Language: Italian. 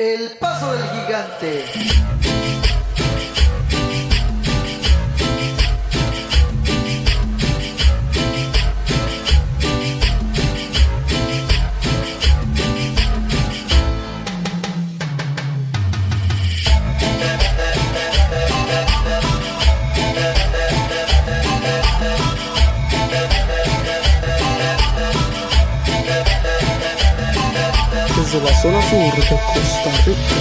El paso del gigante. Desde la zona sur de Costa Rica.